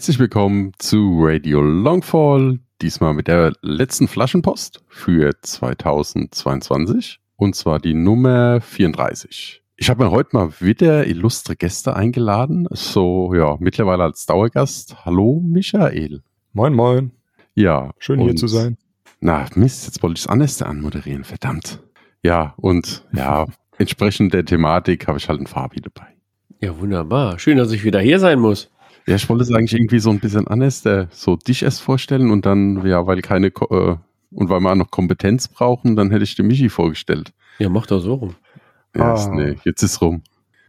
Herzlich willkommen zu Radio Longfall, diesmal mit der letzten Flaschenpost für 2022 und zwar die Nummer 34. Ich habe mir heute mal wieder illustre Gäste eingeladen, so ja, mittlerweile als Dauergast. Hallo Michael. Moin, moin. Ja. Schön hier zu sein. Na, Mist, jetzt wollte ich das anders anmoderieren, verdammt. Ja, und ja, entsprechend der Thematik habe ich halt einen Fabi dabei. Ja, wunderbar. Schön, dass ich wieder hier sein muss. Ja, ich wollte es eigentlich irgendwie so ein bisschen anders, der, so dich erst vorstellen und dann, ja, weil keine, äh, und weil wir auch noch Kompetenz brauchen, dann hätte ich dir Michi vorgestellt. Ja, mach doch so rum. Ja, ah. nee, jetzt ist rum.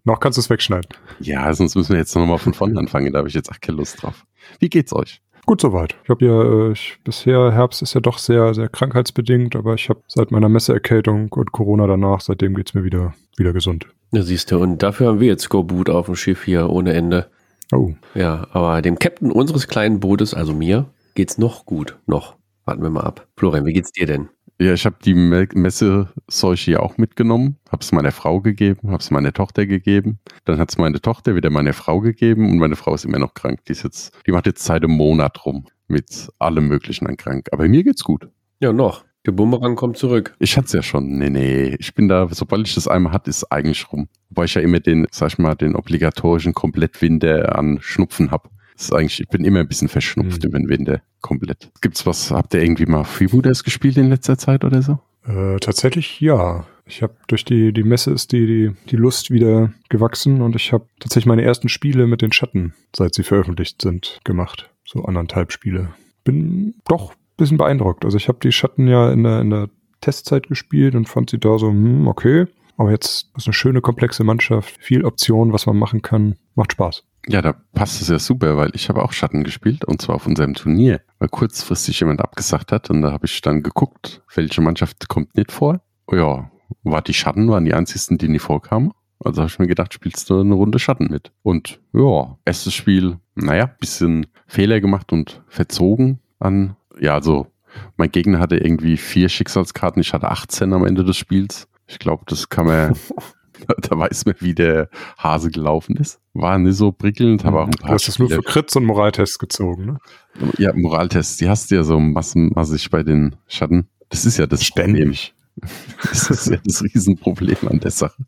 Noch kannst du es wegschneiden. Ja, sonst müssen wir jetzt nochmal von vorne anfangen, da habe ich jetzt auch keine Lust drauf. Wie geht's euch? Gut soweit. Ich habe ja, äh, ich, bisher Herbst ist ja doch sehr, sehr krankheitsbedingt, aber ich habe seit meiner Messeerkältung und Corona danach, seitdem geht's mir wieder, wieder gesund. Ja, siehst du, und dafür haben wir jetzt Skoboot auf dem Schiff hier ohne Ende. Oh. Ja, aber dem Captain unseres kleinen Bootes, also mir, geht's noch gut. Noch. Warten wir mal ab. Florian, wie geht's dir denn? Ja, ich habe die Messeseuche ja auch mitgenommen, habe es meiner Frau gegeben, habe es meiner Tochter gegeben. Dann hat es meine Tochter wieder meiner Frau gegeben und meine Frau ist immer noch krank. Die, ist jetzt, die macht jetzt seit einem Monat rum mit allem Möglichen an krank. Aber mir geht's gut. Ja, noch. Der Bumerang kommt zurück. Ich hatte es ja schon. Nee, nee. Ich bin da, sobald ich das einmal hatte, ist eigentlich rum. Wobei ich ja immer den, sag ich mal, den obligatorischen Komplettwinter an Schnupfen habe. Das ist eigentlich, ich bin immer ein bisschen verschnupft mhm. über den Winter. Komplett. Gibt's was, habt ihr irgendwie mal Freebooters gespielt in letzter Zeit oder so? Äh, tatsächlich ja. Ich habe durch die, die Messe ist die, die, die Lust wieder gewachsen und ich habe tatsächlich meine ersten Spiele mit den Schatten, seit sie veröffentlicht sind, gemacht. So anderthalb Spiele. Bin doch bisschen beeindruckt. Also ich habe die Schatten ja in der, in der Testzeit gespielt und fand sie da so, hm, okay. Aber jetzt ist eine schöne, komplexe Mannschaft, viel Optionen, was man machen kann. Macht Spaß. Ja, da passt es ja super, weil ich habe auch Schatten gespielt und zwar auf unserem Turnier, weil kurzfristig jemand abgesagt hat und da habe ich dann geguckt, welche Mannschaft kommt nicht vor. Ja, war die Schatten, waren die einzigsten, die nicht vorkamen. Also habe ich mir gedacht, spielst du eine Runde Schatten mit. Und ja, erstes Spiel, naja, bisschen Fehler gemacht und verzogen an ja, also mein Gegner hatte irgendwie vier Schicksalskarten, ich hatte 18 am Ende des Spiels. Ich glaube, das kann man, da weiß man, wie der Hase gelaufen ist. War nicht so prickelnd, aber auch ein paar. Du hast das nur für Crits und Moraltests gezogen, ne? Ja, Moraltests, die hast du ja so massenmassig bei den Schatten. Das ist ja das Ständig. Das ist ja das Riesenproblem an der Sache.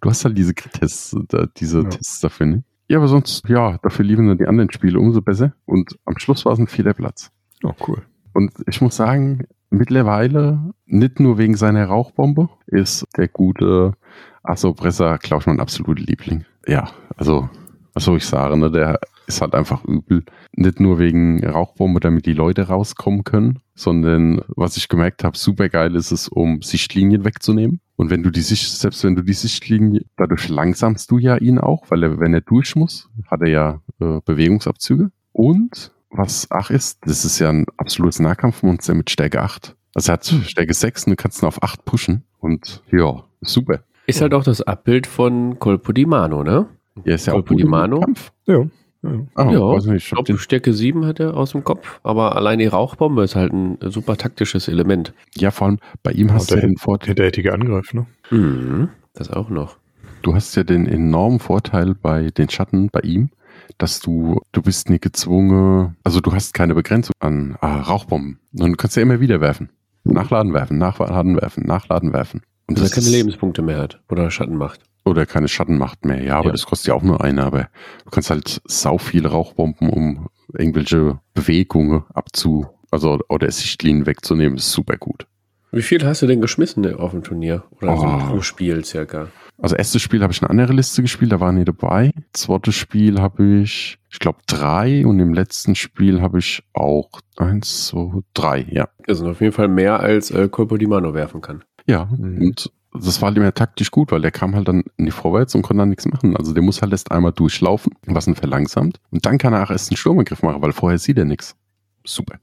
Du hast halt diese Crit-Tests, diese ja. Tests dafür, ne? Ja, aber sonst, ja, dafür lieben dann die anderen Spiele umso besser. Und am Schluss war es ein vierter Platz. Oh, cool. Und ich muss sagen, mittlerweile, nicht nur wegen seiner Rauchbombe, ist der gute Assopresser, glaube ich, mein absoluter Liebling. Ja, also, was soll ich sagen, ne? der ist halt einfach übel. Nicht nur wegen Rauchbombe, damit die Leute rauskommen können, sondern was ich gemerkt habe, super geil ist es, um Sichtlinien wegzunehmen. Und wenn du die Sicht, selbst wenn du die Sichtlinie, dadurch langsamst du ja ihn auch, weil er, wenn er durch muss, hat er ja äh, Bewegungsabzüge. Und was Ach ist, das ist ja ein absolutes Nahkampfmonster mit Stärke 8. Also er hat Stärke 6 und du kannst ihn auf 8 pushen. Und ja, super. Ist halt auch das Abbild von Colpo di Mano, ne? Ja, ist ja Colpo auch di Mano. Kampf. Ja. Ja, ah, ja weiß nicht, ich glaub, den Stärke 7 hat er aus dem Kopf, aber allein die Rauchbombe ist halt ein super taktisches Element. Ja, vor allem bei ihm hast du ja den Vorteil. Der tätige Angriff, ne? Mhm, das auch noch. Du hast ja den enormen Vorteil bei den Schatten, bei ihm, dass du, du bist nie gezwungen, also du hast keine Begrenzung an ah, Rauchbomben. Und du kannst ja immer wieder werfen. Nachladen werfen, nachladen werfen, nachladen werfen. Und dass er keine Lebenspunkte mehr hat oder Schatten macht. Oder keine Schattenmacht mehr. Ja, aber ja. das kostet ja auch nur eine. Aber du kannst halt sau viele Rauchbomben, um irgendwelche Bewegungen abzu, also oder Sichtlinien wegzunehmen, ist super gut. Wie viel hast du denn geschmissen auf dem Turnier? Oder oh. so pro Spiel circa? Also erstes Spiel habe ich eine andere Liste gespielt, da waren die dabei. Zweites Spiel habe ich, ich glaube, drei und im letzten Spiel habe ich auch eins, zwei, drei, ja. Also auf jeden Fall mehr als äh, Colpo di Mano werfen kann. Ja, Mhm. und das war halt immer taktisch gut, weil der kam halt dann nicht vorwärts und konnte dann nichts machen. Also der muss halt erst einmal durchlaufen, was ihn verlangsamt. Und dann kann er auch erst einen Sturmangriff machen, weil vorher sieht er nichts. Super.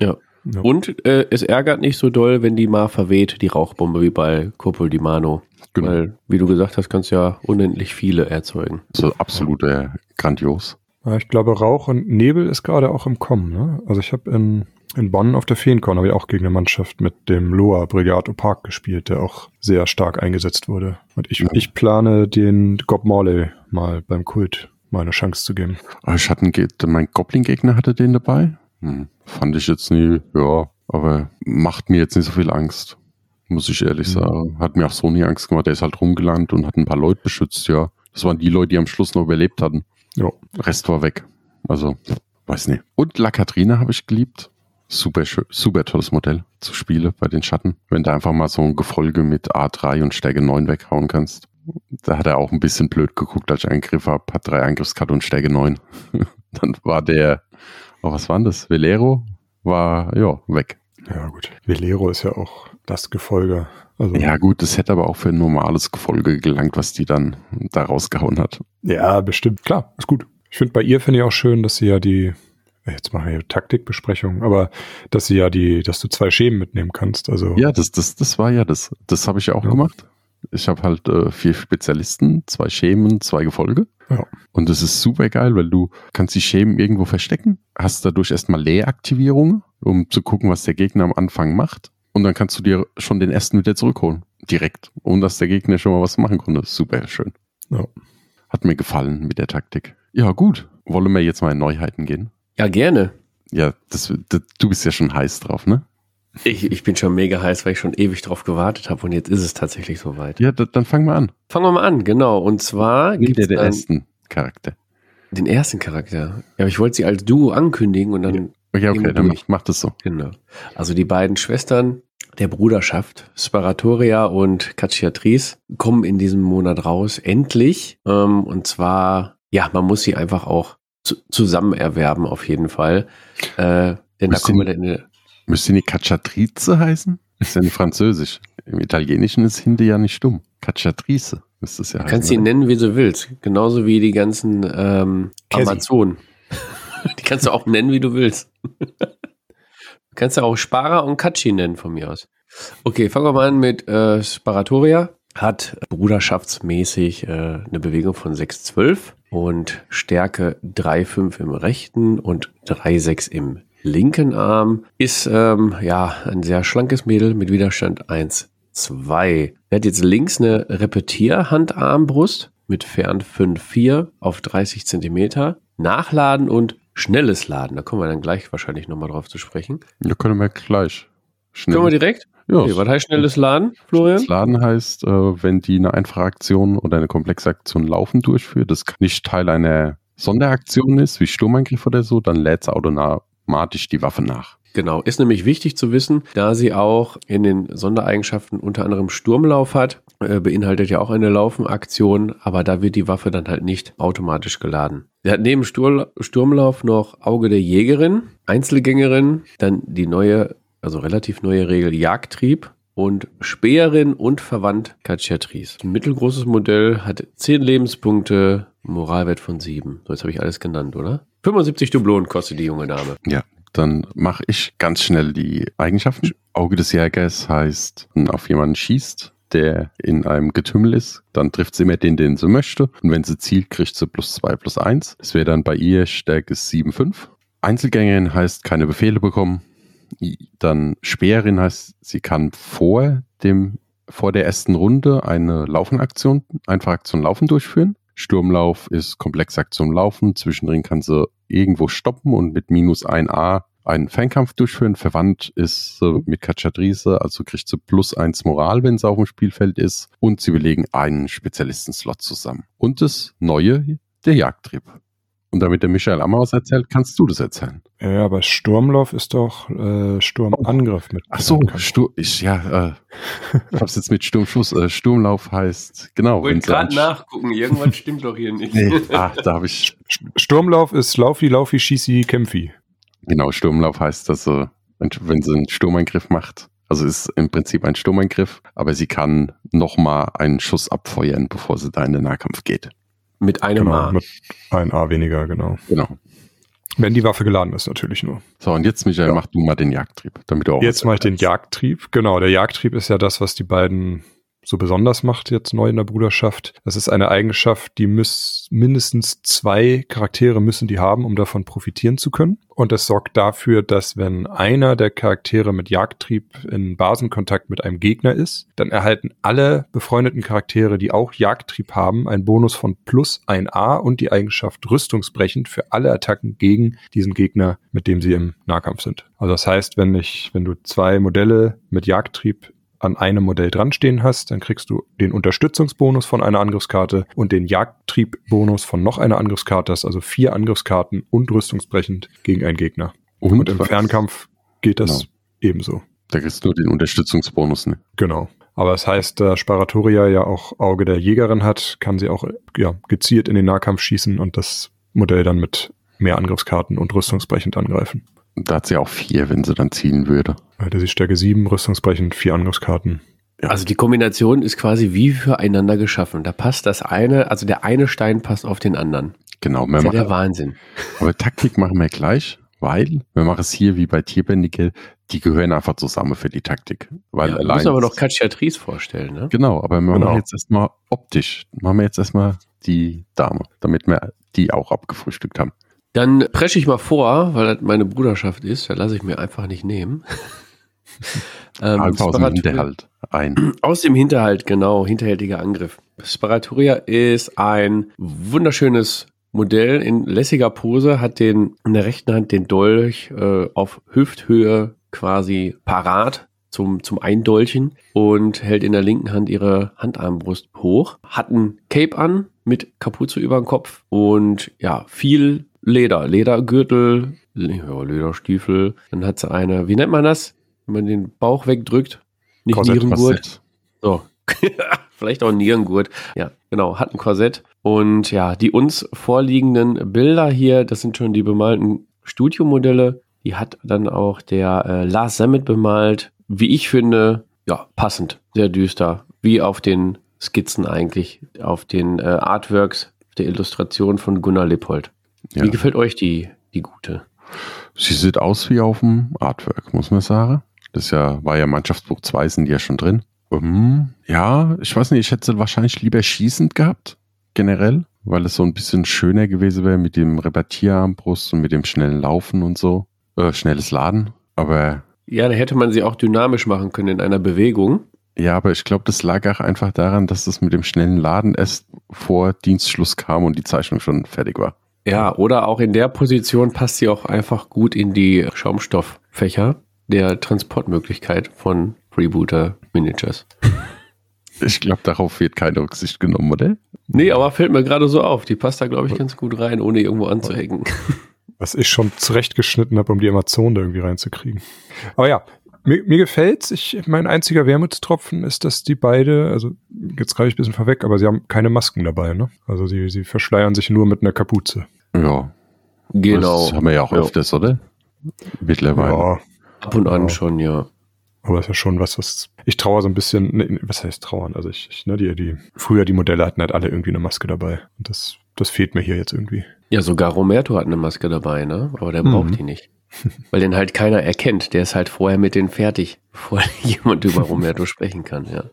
Ja. Und äh, es ärgert nicht so doll, wenn die mal verweht, die Rauchbombe, wie bei Copol di Mano. Genau. Weil, wie du gesagt hast, kannst du ja unendlich viele erzeugen. Also absolut äh, grandios. Ja, ich glaube, Rauch und Nebel ist gerade auch im Kommen. Ne? Also ich habe in, in Bonn auf der Feenkorn habe ich auch gegen eine Mannschaft mit dem Loa Brigato Park gespielt, der auch sehr stark eingesetzt wurde. Und ich, Ja. ich plane den Gob Morley mal beim Kult mal eine Chance zu geben. Aber ich hatte einen mein Goblin-Gegner hatte den dabei. Hm, fand ich jetzt nie, ja, aber macht mir jetzt nicht so viel Angst. Muss ich ehrlich Mhm. sagen. Hat mir auch so nie Angst gemacht. Der ist halt rumgelandet und hat ein paar Leute beschützt, ja. Das waren die Leute, die am Schluss noch überlebt hatten. Ja. Rest war weg. Also, weiß nicht. Und La Katrina habe ich geliebt. Super, super tolles Modell zu spielen bei den Schatten. Wenn du einfach mal so ein Gefolge mit A3 und Stärke 9 weghauen kannst. Da hat er auch ein bisschen blöd geguckt, als ich Angriff habe. Hat drei Angriffskarte und Stärke 9. Dann war der, oh, was war denn das? Velero war, ja, weg. Ja, gut. Velero ist ja auch das Gefolge. Also, Ja, gut, das hätte aber auch für ein normales Gefolge gelangt, was die dann da rausgehauen hat. ja, bestimmt. Klar, ist gut. Ich finde bei ihr finde ich auch schön, dass sie ja die, jetzt machen wir hier Taktikbesprechung, aber dass sie ja die, dass du zwei Schemen mitnehmen kannst. Also Ja, das, das, das war ja das. Das habe ich ja auch Ja. gemacht. Ich habe halt äh, vier Spezialisten, zwei Schemen, zwei Gefolge. Ja. Und das ist super geil, weil du kannst die Schemen irgendwo verstecken, hast dadurch erstmal Leeraktivierungen, um zu gucken, was der Gegner am Anfang macht. Und dann kannst du dir schon den ersten wieder zurückholen. Direkt. Ohne dass der Gegner schon mal was machen konnte. Super schön. Ja. Hat mir gefallen mit der Taktik. Ja, gut. Wollen wir jetzt mal in Neuheiten gehen? Ja, gerne. Ja, das, das, du bist ja schon heiß drauf, ne? Ich, ich bin schon mega heiß, weil ich schon ewig drauf gewartet habe und jetzt ist es tatsächlich soweit. Ja, da, dann fangen wir an. Fangen wir mal an, genau. Und zwar gibt es den ersten Charakter. den ersten Charakter. Ja, aber ich wollte sie als Duo ankündigen und dann Ja. Okay, okay, dann mach, mach das so. Genau. Also die beiden Schwestern der Bruderschaft, Sparatoria und Cacciatrice, kommen in diesem Monat raus, endlich. Ähm, und zwar, ja, man muss sie einfach auch zu, zusammen erwerben, auf jeden Fall. Äh, denn da kommen wir dann in Müsste die Cacciatrice heißen? Ist ja nicht französisch. Im Italienischen ist Hinde ja nicht stumm. Cacciatrice müsste es ja du kannst sie nennen, wie du willst. Genauso wie die ganzen ähm. Amazonen. die kannst du auch nennen, wie du willst. du kannst ja auch Sparer und Katschi nennen von mir aus. Okay, fangen wir mal an mit äh, Sparatoria. Hat bruderschaftsmäßig äh, eine Bewegung von 6,12 und Stärke 3,5 im rechten und 3,6 im linken Arm. Ist ähm, ja ein sehr schlankes Mädel mit Widerstand 1,2. Er hat jetzt links eine Repetierhandarmbrust mit Fern 5,4 auf 30 Zentimeter. Nachladen und schnelles Laden. Da kommen wir dann gleich wahrscheinlich nochmal drauf zu sprechen. Ja, können wir gleich. Schnell. Können wir direkt? ja, Okay, was heißt schnelles Laden, Florian? Das Laden heißt, äh, wenn die eine einfache Aktion oder eine komplexe Aktion laufen durchführt, das nicht Teil einer Sonderaktion ist, wie Sturmangriff oder so, dann lädt sie automatisch die Waffe nach. Genau, ist nämlich wichtig zu wissen, da sie auch in den Sondereigenschaften unter anderem Sturmlauf hat, äh, beinhaltet ja auch eine Laufenaktion, aber da wird die Waffe dann halt nicht automatisch geladen. Sie hat neben Stur Sturmlauf noch Auge der Jägerin, Einzelgängerin, dann die neue, also relativ neue Regel Jagdtrieb und Speerin und Verwandt Cacciatrice. Ein mittelgroßes Modell hat 10 Lebenspunkte, Moralwert von 7. So, jetzt habe ich alles genannt, oder? 75 Dublonen kostet die junge Dame. Ja, dann mache ich ganz schnell die Eigenschaften. Auge des Jägers heißt, wenn auf jemanden schießt, der in einem Getümmel ist, dann trifft sie immer den, den sie möchte. Und wenn sie zielt, kriegt sie plus zwei plus eins. Das wäre dann bei ihr Stärke 7, 5. Einzelgängerin heißt keine Befehle bekommen. Dann Speerin heißt, sie kann vor dem, vor der ersten Runde eine Laufenaktion, Einfachaktion Laufen durchführen. Sturmlauf ist komplexe Aktion Laufen. Zwischendrin kann sie irgendwo stoppen und mit minus 1a einen Fernkampf durchführen. Verwandt ist sie mit Cacciatrice, also kriegt sie plus 1 Moral, wenn sie auf dem Spielfeld ist. Und sie belegen einen Spezialistenslot zusammen. Und das Neue, der Jagdtrieb. Und damit der Michael was erzählt, kannst du das erzählen. Ja, aber Sturmlauf ist doch äh, Sturmangriff mit. Ach so, Stur ich, ja, äh, ich hab's jetzt mit Sturmschuss. Äh, Sturmlauf heißt, genau. wenn sie an- nachgucken, irgendwas stimmt doch hier nicht. Nee, ah, da habe ich, Sturmlauf ist Laufi, Laufi, Schießi, Kämpfi. genau, Sturmlauf heißt, dass sie, wenn, wenn sie einen Sturmangriff macht, Also ist im Prinzip ein Sturmangriff, aber sie kann nochmal einen Schuss abfeuern, bevor sie da in den Nahkampf geht. Mit einem genau, A. mit ein A weniger, genau. Genau. Wenn die Waffe geladen ist, natürlich nur. So, und jetzt, Michael, Ja. mach du mal den Jagdtrieb, damit du auch. Jetzt mache ich den. Jagdtrieb. Genau, der Jagdtrieb ist ja das, was die beiden so besonders macht jetzt neu in der Bruderschaft. Das ist eine Eigenschaft, die müß, mindestens zwei Charaktere müssen die haben, um davon profitieren zu können. Und das sorgt dafür, dass wenn einer der Charaktere mit Jagdtrieb in Basenkontakt mit einem Gegner ist, dann erhalten alle befreundeten Charaktere, die auch Jagdtrieb haben, einen Bonus von plus 1a und die Eigenschaft rüstungsbrechend für alle Attacken gegen diesen Gegner, mit dem sie im Nahkampf sind. Also das heißt, wenn ich, wenn du zwei Modelle mit Jagdtrieb an einem Modell dran stehen hast, dann kriegst du den Unterstützungsbonus von einer Angriffskarte und den Jagdtriebbonus von noch einer Angriffskarte. Das ist also vier Angriffskarten und rüstungsbrechend gegen einen Gegner. Und, Und, im was? Fernkampf geht das Genau. ebenso. Da kriegst du nur den Unterstützungsbonus, ne? Genau. Aber das heißt, da Sparatoria ja auch Auge der Jägerin hat, kann sie auch ja, gezielt in den Nahkampf schießen und das Modell dann mit mehr Angriffskarten und rüstungsbrechend angreifen. Da hat sie auch vier, wenn sie dann zielen würde. Hatte sie Stärke 7, rüstungsbrechend, vier Angriffskarten. Ja. Also die Kombination ist quasi wie füreinander geschaffen. Da passt das eine, also der eine Stein passt auf den anderen. Genau, wir Das ist ja der Wahnsinn. aber Taktik machen wir gleich, weil wir machen es hier wie bei Tierbändige, die gehören einfach zusammen für die Taktik. Weil Ja, allein. müssen aber noch Katja Tries vorstellen, ne? Genau, aber wir Genau. machen jetzt erstmal optisch. Machen wir jetzt erstmal die Dame, damit wir die auch abgefrühstückt haben. Dann presche ich mal vor, weil das meine Bruderschaft ist, da lasse ich mir einfach nicht nehmen. ähm, Einfach aus dem Hinterhalt ein. Aus dem Hinterhalt, genau, hinterhältiger Angriff. Sparatoria ist ein wunderschönes Modell in lässiger Pose, hat den in der rechten Hand den Dolch äh, auf Hüfthöhe quasi parat zum, zum Eindolchen und hält in der linken Hand ihre Handarmbrust hoch, hat ein Cape an mit Kapuze über dem Kopf und ja, viel Leder, Ledergürtel, Lederstiefel, dann hat sie eine, wie nennt man das, wenn man den Bauch wegdrückt? Nicht Korsett, Nierengurt. So. Vielleicht auch Nierengurt. Ja, genau, hat ein Korsett. Und ja, die uns vorliegenden Bilder hier, das sind schon die bemalten Studiomodelle. Die hat dann auch der äh, Lars Sammet bemalt. Wie ich finde, ja, passend, sehr düster. Wie auf den Skizzen eigentlich, auf den äh, Artworks der Illustration von Gunnar Lippold. Ja. Wie gefällt euch die, die gute? Sie sieht aus wie auf dem Artwork, muss man sagen. Das ja, war ja Mannschaftsbuch 2, sind die ja schon drin. Ähm, ja, ich weiß nicht, ich hätte sie wahrscheinlich lieber schießend gehabt, generell, weil es so ein bisschen schöner gewesen wäre mit dem Rebattierarmbrust und mit dem schnellen Laufen und so. Äh, schnelles Laden. Aber Ja, da hätte man sie auch dynamisch machen können in einer Bewegung. ja, aber ich glaube, das lag auch einfach daran, dass das mit dem schnellen Laden erst vor Dienstschluss kam und die Zeichnung schon fertig war. Ja, oder auch in der Position passt sie auch einfach gut in die Schaumstofffächer der Transportmöglichkeit von Freebooter Miniatures. Ich glaube, darauf wird keine Rücksicht genommen, oder? Nee, aber fällt mir gerade so auf. Die passt da, glaube ich, ganz gut rein, ohne irgendwo anzuhängen. Was ich schon zurechtgeschnitten habe, um die Amazon da irgendwie reinzukriegen. Aber ja, mir, mir gefällt's. Ich, mein einziger Wermutstropfen ist, dass die beide, also jetzt greife ich ein bisschen vorweg, aber sie haben keine Masken dabei, ne? Also sie, sie verschleiern sich nur mit einer Kapuze. Ja, Genau. Das haben wir ja auch Ja. öfters, oder? Mittlerweile. Ja, Ab und an Ja. schon, ja. aber das ist ja schon was, was ich traue so ein bisschen, ne, was heißt trauern? Also ich, ich ne, die, die, früher die Modelle hatten halt alle irgendwie eine Maske dabei. Und das, das fehlt mir hier jetzt irgendwie. Ja, sogar Romerto hat eine Maske dabei, ne? Aber der braucht Mhm. die nicht. Weil den halt keiner erkennt. Der ist halt vorher mit denen fertig, bevor jemand über Romerto sprechen kann, ja.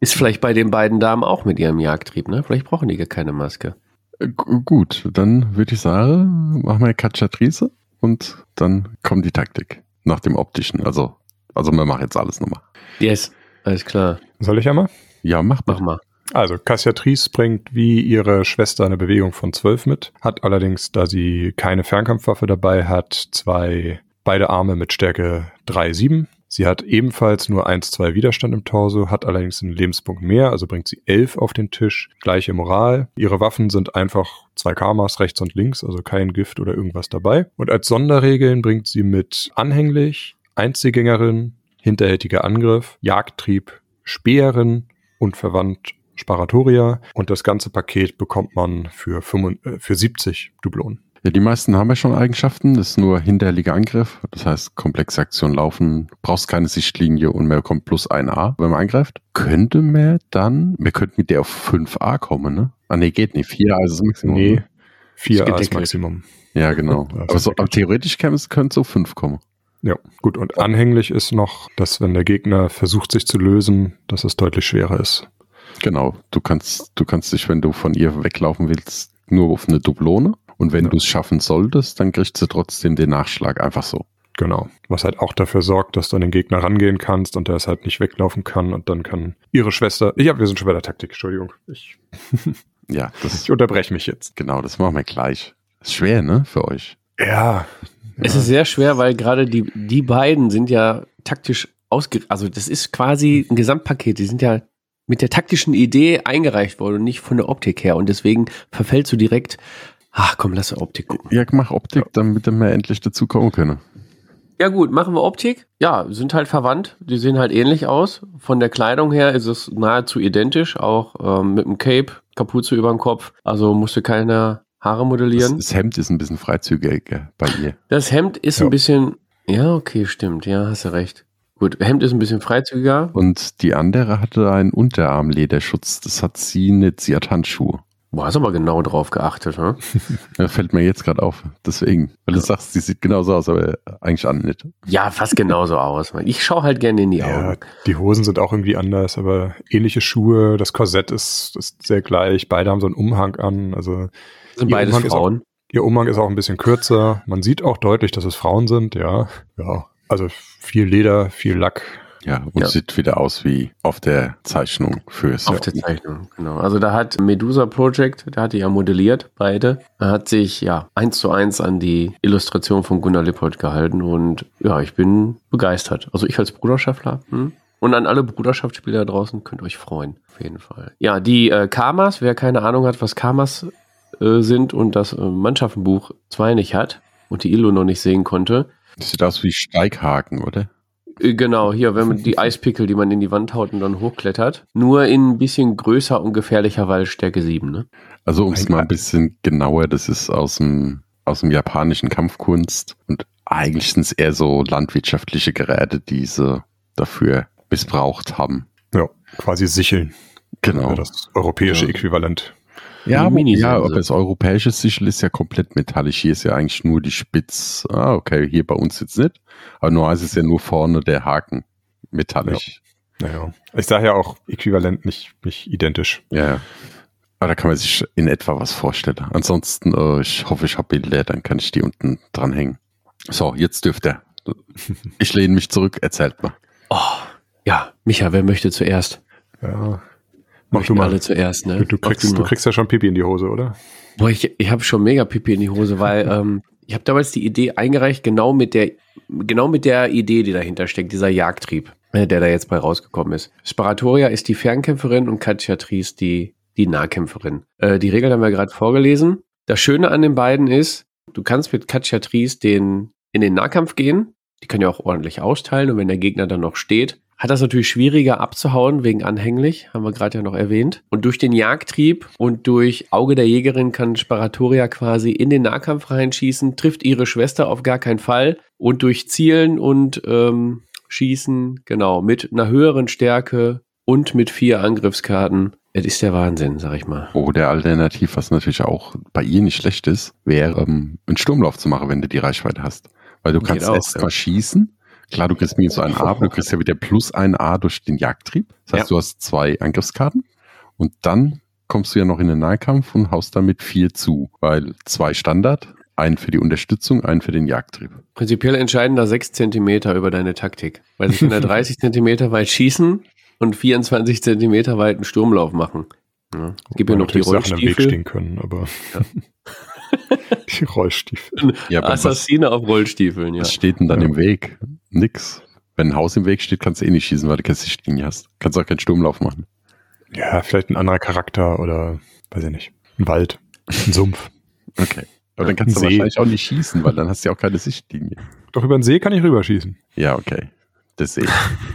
Ist vielleicht bei den beiden Damen auch mit ihrem Jagdtrieb, ne? Vielleicht brauchen die gar keine Maske. Äh, gu- Gut, dann würde ich sagen, machen wir Katschatrise und dann kommt die Taktik. Nach dem optischen. Also, also wir machen jetzt alles nochmal. Yes, alles klar. Soll ich einmal? Ja, mach Mach mal. Also, Cassiatrice bringt wie ihre Schwester eine Bewegung von 12 mit, hat allerdings, da sie keine Fernkampfwaffe dabei hat, zwei, beide Arme mit Stärke 3, 7. Sie hat ebenfalls nur 1, 2 Widerstand im Torso, hat allerdings einen Lebenspunkt mehr, also bringt sie 11 auf den Tisch. Gleiche Moral. Ihre Waffen sind einfach zwei Karmas rechts und links, also kein Gift oder irgendwas dabei. Und als Sonderregeln bringt sie mit anhänglich, Einzelgängerin, hinterhältiger Angriff, Jagdtrieb, Speerin und verwandt Sparatoria und das ganze Paket bekommt man für, 75, äh, für 70 Dublonen. Ja, die meisten haben ja schon Eigenschaften. Das ist nur hinterliger Angriff. Das heißt, komplexe Aktion laufen, brauchst keine Sichtlinie und man bekommt plus ein A, wenn man angreift. Könnte man dann, wir könnten mit der auf 5a kommen, ne? Ah, nee, geht nicht. 4a ist das Maximum. Nee, ne? 4 Ist A ist gedeckelt. Maximum. Ja, genau. Ja, aber, so, aber theoretisch könnte so 5 kommen. Ja, gut. Und anhänglich ist noch, dass wenn der Gegner versucht, sich zu lösen, dass es deutlich schwerer ist. Genau. Du kannst, du kannst dich, wenn du von ihr weglaufen willst, nur auf eine Dublone. Und wenn Ja. du es schaffen solltest, dann kriegst du trotzdem den Nachschlag einfach so. Genau. Was halt auch dafür sorgt, dass du an den Gegner rangehen kannst und der es halt nicht weglaufen kann und dann kann ihre Schwester. Ja, wir sind schon bei der Taktik, Entschuldigung. Ich, Ja, das, ich unterbreche mich jetzt. genau, das machen wir gleich. Ist schwer, ne, für euch. Ja. Es ist sehr schwer, weil gerade die, die beiden sind ja taktisch ausge... Also das ist quasi ein Gesamtpaket. Die sind ja mit der taktischen Idee eingereicht worden und nicht von der Optik her. Und deswegen verfällst du direkt, ach komm, lass Optik gucken. Ja, mach Optik, damit wir endlich dazu kommen können. Ja gut, machen wir Optik. Ja, sind halt verwandt. Die sehen halt ähnlich aus. Von der Kleidung her ist es nahezu identisch. Auch ähm, mit dem Cape, Kapuze über dem Kopf. Also musste keine Haare Das, modellieren. das Hemd ist ein bisschen freizügiger bei ihr. Das Hemd ist Ja. ein bisschen. Ja, okay, stimmt. Ja, hast du recht. Gut, Hemd ist ein bisschen freizügiger. Und die andere hatte einen Unterarmlederschutz. Das hat sie nicht. Sie hat Handschuhe. Boah, hast aber genau drauf geachtet, ne? Ja, fällt mir jetzt gerade auf. Deswegen. Weil du sagst, die sieht genauso aus, aber eigentlich an nicht. Ja, fast genauso aus. Ich schaue halt gerne in die Ja, Augen. die Hosen sind auch irgendwie anders, aber ähnliche Schuhe, das Korsett ist, ist sehr gleich, beide haben so einen Umhang an, also sind beides Umhang Frauen. ihr Umhang ist auch ein bisschen kürzer, man sieht auch deutlich, dass es Frauen sind, ja, ja, also viel Leder, viel Lack, Ja, und Ja. sieht wieder aus wie auf der Zeichnung fürs. Auf der Zeichnung, genau. Also da hat Medusa Project, da hat die ja modelliert, beide. Er hat sich ja eins zu eins an die Illustration von Gunnar Lippold gehalten und ja, ich bin begeistert. Also ich als Bruderschaftler. Hm? Und an alle Bruderschaftsspieler da draußen könnt euch freuen, auf jeden Fall. Ja, die äh, Karmas, wer keine Ahnung hat, was Karmas äh, sind und das äh, Mannschaftenbuch 2 nicht hat und die Illo noch nicht sehen konnte, Das sieht aus wie Steighaken, oder? Äh, Genau, hier, wenn man die Eispickel, die man in die Wand haut und dann hochklettert. Nur in ein bisschen größer und gefährlicher, weil Stärke 7, ne? Also um es mal ein bisschen genauer, das ist aus dem, aus dem japanischen Kampfkunst und eigentlich sind es eher so landwirtschaftliche Geräte, die sie dafür missbraucht haben. ja, quasi Sicheln, Genau. das europäische Ja. Äquivalent. Ja, Eine Minisense. ja, aber das europäische Sichel ist ja komplett metallisch. Hier ist ja eigentlich nur die Spitz. Ah, okay, hier bei uns jetzt nicht. Aber nur ist es ja nur vorne der Haken metallisch. Naja, ich sage ja auch äquivalent, nicht, nicht identisch. Ja. ja. Aber da kann man sich in etwa was vorstellen. Ansonsten, äh, ich hoffe, ich habe Bilder, dann kann ich die unten dranhängen. So, jetzt dürft ihr. Ich lehne mich zurück, erzählt mal. Oh, ja, Micha, wer möchte zuerst? Ja, mach du mal. alle zuerst, ne? Du, du, kriegst, du mal. kriegst ja schon Pipi in die Hose, oder? Boah, ich, ich habe schon mega Pipi in die Hose, weil ähm, ich habe damals die Idee eingereicht, genau mit der, genau mit der Idee, die dahinter steckt, dieser Jagdtrieb, äh, der da jetzt bei rausgekommen ist. Sparatoria ist die Fernkämpferin und Katja Tries die, die Nahkämpferin. Äh, die Regeln haben wir gerade vorgelesen. Das Schöne an den beiden ist, du kannst mit Katja Tries den, in den Nahkampf gehen. Die kann ja auch ordentlich austeilen und wenn der Gegner dann noch steht, hat das natürlich schwieriger abzuhauen wegen anhänglich, haben wir gerade ja noch erwähnt. Und durch den Jagdtrieb und durch Auge der Jägerin kann Sparatoria quasi in den Nahkampf reinschießen, trifft ihre Schwester auf gar keinen Fall und durch Zielen und ähm, Schießen, genau, mit einer höheren Stärke und mit vier Angriffskarten. Es ist der Wahnsinn, sag ich mal. Oder alternativ, was natürlich auch bei ihr nicht schlecht ist, wäre ähm, einen Sturmlauf zu machen, wenn du die Reichweite hast. Weil du kannst auch, erst ja. mal schießen. Klar, du kriegst minus ein A, aber du kriegst ja wieder plus ein A durch den Jagdtrieb. Das heißt, Ja. du hast zwei Angriffskarten und dann kommst du ja noch in den Nahkampf und haust damit vier zu. Weil zwei Standard, einen für die Unterstützung, einen für den Jagdtrieb. Prinzipiell entscheidender 6 Zentimeter über deine Taktik. Weil sie können ja 30 Zentimeter weit schießen und 24 Zentimeter weit einen Sturmlauf machen. Ja. Es gibt ja noch die natürlich Sachen im Weg Rollstiefel. stehen können, aber die Rollstiefel. Ja, Assassine auf Rollstiefeln, ja. was steht denn dann Ja. im Weg? Nix. Wenn ein Haus im Weg steht, kannst du eh nicht schießen, weil du keine Sichtlinie hast. Kannst auch keinen Sturmlauf machen. Ja, vielleicht ein anderer Charakter oder, weiß ich nicht, ein Wald, ein Sumpf. Okay. Aber dann kannst du See. wahrscheinlich auch nicht schießen, weil dann hast du ja auch keine Sichtlinie. Doch über den See kann ich rüberschießen. Ja, okay. Das sehe ich.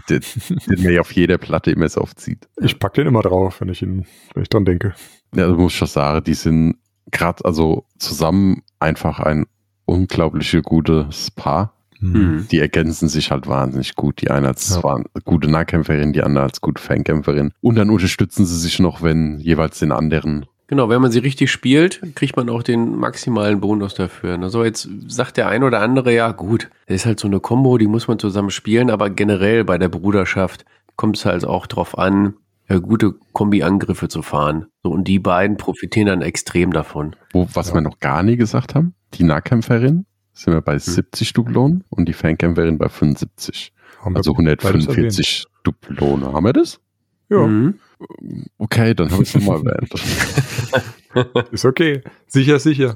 den, den mir auf jeder Platte immer so oft sieht. Ich pack den immer drauf, wenn ich ihn, wenn ich dran denke. Ja, du musst schon sagen, die sind gerade also zusammen einfach ein unglaublich gutes Paar. Mhm. Die ergänzen sich halt wahnsinnig gut. Die eine als Ja. gute Nahkämpferin, die andere als gute Fernkämpferin. Und dann unterstützen sie sich noch, wenn jeweils den anderen. Genau, wenn man sie richtig spielt, kriegt man auch den maximalen Bonus dafür. Also jetzt sagt der ein oder andere, ja gut, das ist halt so eine Kombo, die muss man zusammen spielen, aber generell bei der Bruderschaft kommt es halt auch drauf an, äh, gute Kombi-Angriffe zu fahren. So, und die beiden profitieren dann extrem davon. Wo, was Ja. wir noch gar nie gesagt haben, die Nahkämpferin sind wir bei 70 Dublonen und die Fernkämpferin bei 75. Haben Also beides 145 Dublone. Haben wir das? erwähnt. Mhm. Okay, dann habe ich es nochmal erwähnt. Ja, ist okay. Sicher, sicher.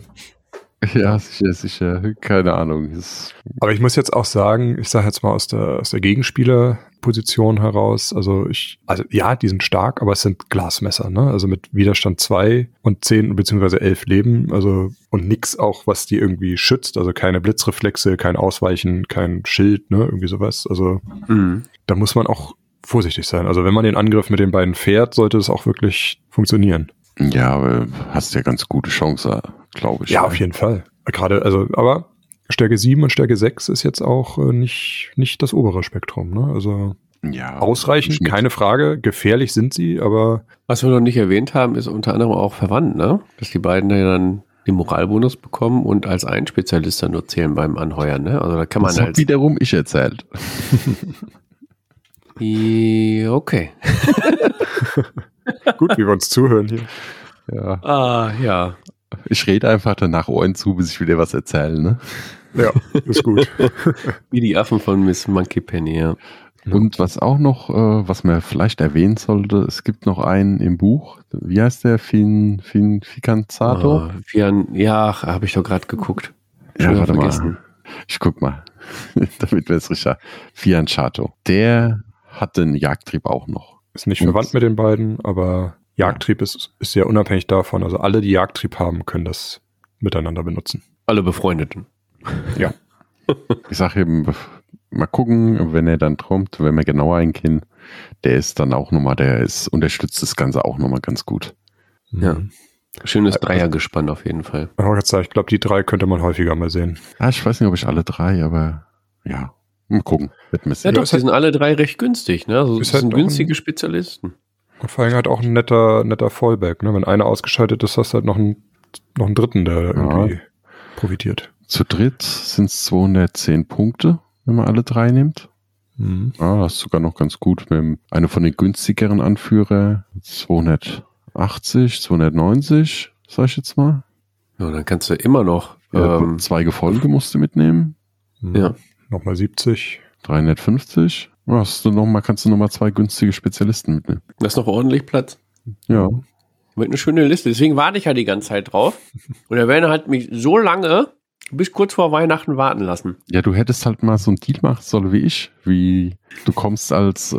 Ja, sicher, sicher. Keine Ahnung. Ist, Aber ich muss jetzt auch sagen, ich sage jetzt mal aus der, aus der Gegenspielerposition heraus, also ich, also ja, die sind stark, aber es sind Glasmesser, ne? Also mit Widerstand 2 und 10 beziehungsweise 11 Leben, also und nix auch, was die irgendwie schützt, also keine Blitzreflexe, kein Ausweichen, kein Schild, ne? Irgendwie sowas. Also Mhm. da muss man auch vorsichtig sein. Also wenn man den Angriff mit den beiden fährt, sollte es auch wirklich funktionieren. ja, aber hast ja ganz gute Chance, glaube ich. Ja, auf jeden Fall. Gerade, also, aber Stärke 7 und Stärke 6 ist jetzt auch äh, nicht, nicht das obere Spektrum. Ne? Also Ja, ausreichend, keine Frage. Gefährlich sind sie, aber Was wir noch nicht erwähnt haben, ist unter anderem auch verwandt, ne? Dass die beiden ja dann den Moralbonus bekommen und als ein Spezialist dann nur zählen beim Anheuern, ne? Also da kann man Das hab als. wiederum ich erzählt. Okay. gut, wie wir uns zuhören hier. Ja. Ah, ja. Ich rede einfach danach Ohren zu, bis ich wieder was erzähle. Ne? Ja, ist gut. Wie die Affen von Miss Monkey Penny, ja. Und was auch noch, äh, was man vielleicht erwähnen sollte, es gibt noch einen im Buch. Wie heißt der? Fin, fin, Ficanzato? Fian, ja, habe ich doch gerade geguckt. ja, warte vergessen. mal. Ich guck mal, damit wir es richtig haben. Fianzato. Der hat den Jagdtrieb auch noch. Ist nicht Und- verwandt mit den beiden, aber Jagdtrieb ist, ist sehr unabhängig davon. Also alle, die Jagdtrieb haben, können das miteinander benutzen. Alle Befreundeten. Ich sage eben, mal gucken, wenn er dann kommt, wenn wir genauer einkennen, der ist dann auch nochmal, der ist, unterstützt das Ganze auch nochmal ganz gut. Ja. Mhm. Schönes Also- Dreiergespann auf jeden Fall. Ich glaube, die drei könnte man häufiger mal sehen. Ah, ich weiß nicht, ob ich alle drei, aber ja, mal gucken. Wird Ja, sehen. doch, die halt- sind alle drei recht günstig, ne? Also, das halt sind ein- günstige Spezialisten. Und vor allem halt auch ein netter, netter Fallback. Ne? Wenn einer ausgeschaltet ist, hast du halt noch einen, noch einen dritten, der irgendwie profitiert. Zu dritt sind es 210 Punkte, wenn man alle drei nimmt. Mhm. Ah, das ist sogar noch ganz gut. Wir haben eine von den günstigeren Anführer, 280, 290, sag ich jetzt mal. Ja, dann kannst du immer noch. Ja, ähm, zwei Gefolge musst du mitnehmen. Mhm. Ja. Nochmal 70. 350. Hast du noch mal, kannst du noch mal zwei günstige Spezialisten mitnehmen. da ist noch ordentlich Platz. Ja. Wird eine schöne Liste. Deswegen warte ich ja die ganze Zeit drauf. Und der Werner hat mich so lange bis kurz vor Weihnachten warten lassen. Ja, du hättest halt mal so einen Deal machen sollen wie ich. Wie du kommst als, äh,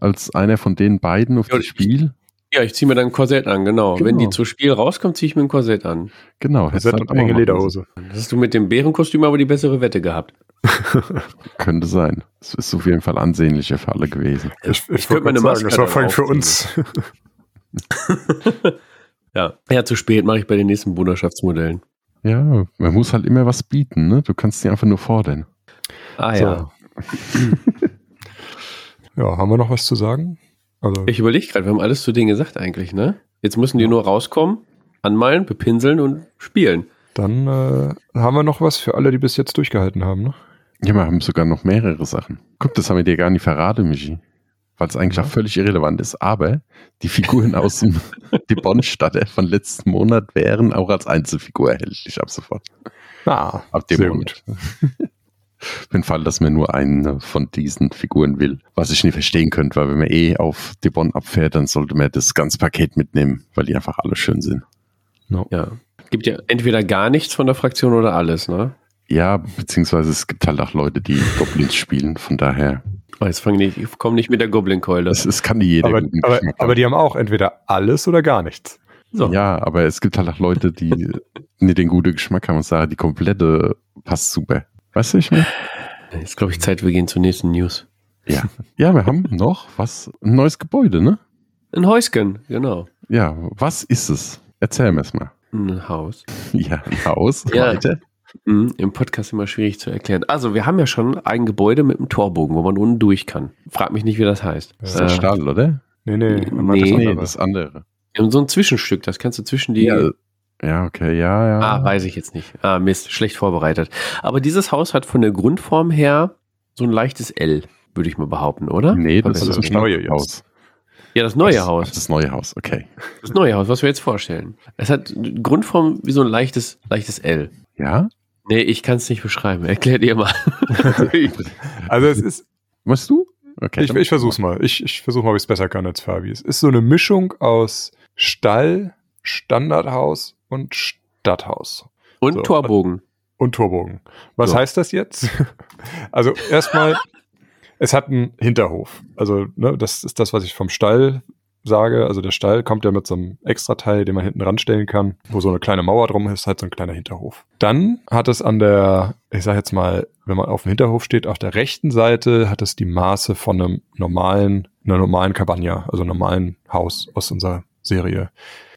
als einer von den beiden auf Ja, das ich- Spiel. Ja, ich ziehe mir dann ein Korsett an, genau. Genau. Wenn die zu Spiel rauskommt, ziehe ich mir ein Korsett an. Genau. Das hättest hat halt eine auch enge Lederhose. Das hast du mit dem Bärenkostüm aber die bessere Wette gehabt. Könnte sein. Es ist auf jeden Fall ansehnlicher für alle gewesen. Ich, ich, könnte wollte meine gerade sagen, Maske das war dann vor allem für uns. Ja. Ja, zu spät mache ich bei den nächsten Bruderschaftsmodellen. Ja, man muss halt immer was bieten, ne? Du kannst nicht einfach nur fordern. Ah So. ja. Ja, haben wir noch was zu sagen? Also, Ich überlege gerade, wir haben alles zu denen gesagt eigentlich, ne? Jetzt müssen die nur rauskommen, anmalen, bepinseln und spielen. dann äh, haben wir noch was für alle, die bis jetzt durchgehalten haben. Ne? Ja, wir haben sogar noch mehrere Sachen. Guck, das haben wir dir gar nicht verraten, Michi. Weil es eigentlich Ja. auch völlig irrelevant ist. Aber die Figuren aus dem die Bonn-Stadt von letzten Monat wären auch als Einzelfigur erhältlich ab sofort. Ah, Ab dem sehr Monat. Für den Fall, dass man nur eine von diesen Figuren will. Was ich nicht verstehen könnte, weil wenn man eh auf die Bonn abfährt, dann sollte man das ganze Paket mitnehmen, weil die einfach alle schön sind. No. Ja. Gibt ja entweder gar nichts von der Fraktion oder alles, ne? Ja, beziehungsweise es gibt halt auch Leute, die Goblins spielen. Von daher, Oh, jetzt fang nicht, ich komme nicht mit der Goblin-Keule. es, es kann nicht jeder Aber, guten aber, aber die haben auch entweder alles oder gar nichts. So. Ja, aber es gibt halt auch Leute, die nicht den guten Geschmack haben und sagen, die komplette passt super. Weißt du, ich meine? Jetzt glaube ich Zeit, wir gehen zur nächsten News. Ja. Ja, wir haben noch was, ein neues Gebäude, ne? Ein Häusken, genau. Ja, was ist es? Erzähl mir es mal. Ein Haus. Ja, ein Haus. Ja. Weiter. Mhm, Im Podcast immer schwierig zu erklären. Also, wir haben ja schon ein Gebäude mit einem Torbogen, wo man unten durch kann. Frag mich nicht, wie das heißt. Das ist doch Äh, Stahl, oder? Nee, nee, Nee, das andere. das andere. so ein Zwischenstück, das kannst du zwischen die. Ja, ja, okay, ja, ja. Ah, weiß ich jetzt nicht. Ah, Mist, schlecht vorbereitet. Aber dieses Haus hat von der Grundform her so ein leichtes L, würde ich mal behaupten, oder? Nee, das der- ist das das neue. Haus. ja, das neue Das- Haus. Das neue Haus, okay. Das neue Haus, was wir jetzt vorstellen. Es hat eine Grundform wie so ein leichtes, leichtes L. Ja? Nee, ich kann es nicht beschreiben. Erklär dir mal. Also es ist, Weißt du? Okay. ich, ich versuch's mal. Ich, ich versuche mal, ob ich es besser kann als Fabi. Es ist so eine Mischung aus Stall, Standardhaus und Stadthaus. Und So. Torbogen. Und Torbogen. Was So. heißt das jetzt? Also erstmal, es hat einen Hinterhof. Also ne, das ist das, was ich vom Stall sage. Also der Stall kommt ja mit so einem Extrateil, den man hinten ranstellen kann, wo so eine kleine Mauer drum ist, halt so ein kleiner Hinterhof. Dann hat es an der, ich sag jetzt mal, wenn man auf dem Hinterhof steht, auf der rechten Seite hat es die Maße von einem normalen, einer normalen Cabana, also normalen Haus aus unserer Serie.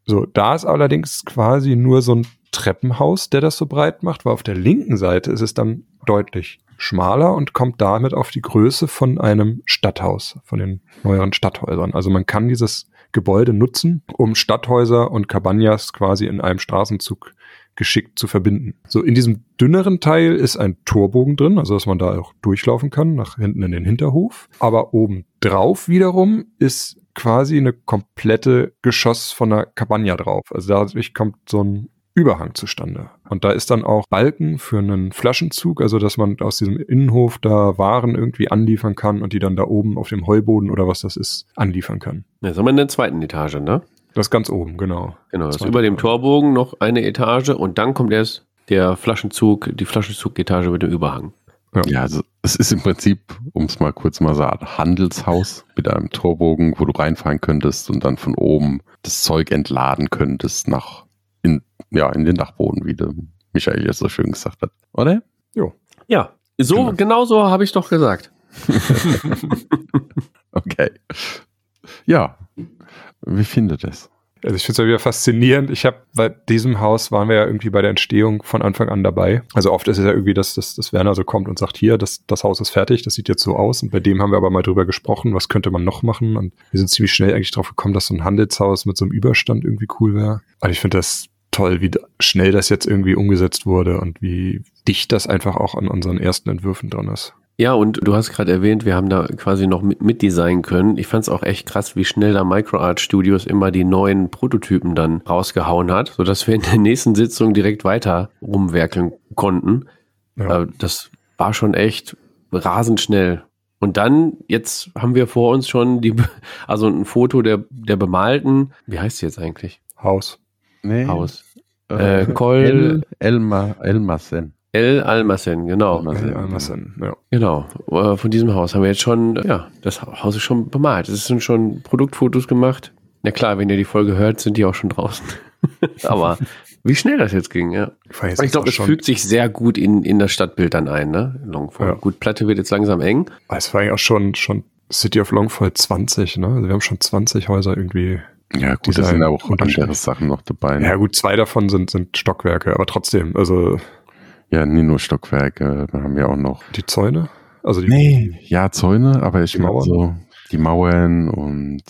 So, da ist allerdings quasi nur so ein Treppenhaus, der das so breit macht, weil auf der linken Seite ist es dann deutlich schmaler und kommt damit auf die Größe von einem Stadthaus, von den neueren Stadthäusern. Also man kann dieses Gebäude nutzen, um Stadthäuser und Cabanas quasi in einem Straßenzug geschickt zu verbinden. So in diesem dünneren Teil ist ein Torbogen drin, also dass man da auch durchlaufen kann, nach hinten in den Hinterhof. Aber oben drauf wiederum ist quasi eine komplette Geschoss von einer Cabana drauf. Also dadurch kommt so ein Überhang zustande. Und da ist dann auch Balken für einen Flaschenzug, also dass man aus diesem Innenhof da Waren irgendwie anliefern kann und die dann da oben auf dem Heuboden oder was das ist, anliefern kann. Das sind wir in der zweiten Etage, ne? Das ganz oben, genau. Genau, das ist über dem. Torbogen noch eine Etage und dann kommt erst der Flaschenzug, die Flaschenzugetage mit dem Überhang. Ja, also es ist im Prinzip, um es mal kurz mal sagen, Handelshaus mit einem Torbogen, wo du reinfahren könntest und dann von oben das Zeug entladen könntest nach in, ja, in den Dachboden, wie der Michael jetzt so schön gesagt hat. Oder? Ja, so Genau. genau so habe ich doch gesagt. Okay. Ja. Wie findet es? Also ich finde es ja wieder faszinierend. Ich habe bei diesem Haus waren wir ja irgendwie bei der Entstehung von Anfang an dabei. Also oft ist es ja irgendwie, dass, dass, dass Werner so kommt und sagt, hier, das, das Haus ist fertig, das sieht jetzt so aus. Und bei dem haben wir aber mal drüber gesprochen, was könnte man noch machen. Und wir sind ziemlich schnell eigentlich drauf gekommen, dass so ein Handelshaus mit so einem Überstand irgendwie cool wäre. Und ich finde das toll, wie schnell das jetzt irgendwie umgesetzt wurde und wie dicht das einfach auch an unseren ersten Entwürfen dran ist. Ja, und du hast gerade erwähnt, wir haben da quasi noch mit, mitdesignen können. Ich fand es auch echt krass, wie schnell da MicroArt Studios immer die neuen Prototypen dann rausgehauen hat, sodass wir in der nächsten Sitzung direkt weiter rumwerkeln konnten. Ja. Äh, Das war schon echt rasend schnell. Und dann, jetzt haben wir vor uns schon die, also ein Foto der, der bemalten, wie heißt sie jetzt eigentlich? Nee. Haus. Haus. Äh, Kol- El, Elma, Elmasen. El Almacen, genau. Almacen. Ja, Almassen, ja. Genau, äh, von diesem Haus haben wir jetzt schon, äh, ja, das Haus ist schon bemalt. Es sind schon Produktfotos gemacht. Na klar, wenn ihr die Folge hört, sind die auch schon draußen. Aber wie schnell das jetzt ging, ja. Aber ich glaube, schon- fügt sich sehr gut in, in das Stadtbild dann ein, ne? Longford. Ja. Gut, Platte wird jetzt langsam eng. Es war eigentlich auch schon, schon City of Longfall 20, ne? Also wir haben schon 20 Häuser irgendwie. Ja, gut, da sind auch andere Sachen noch dabei. ne? Ja gut, zwei davon sind, sind Stockwerke, aber trotzdem, also Ja, nie nur Stockwerke, da haben wir auch noch. die Zäune, also die, Nee, ja, Zäune, aber ich meine so die Mauern und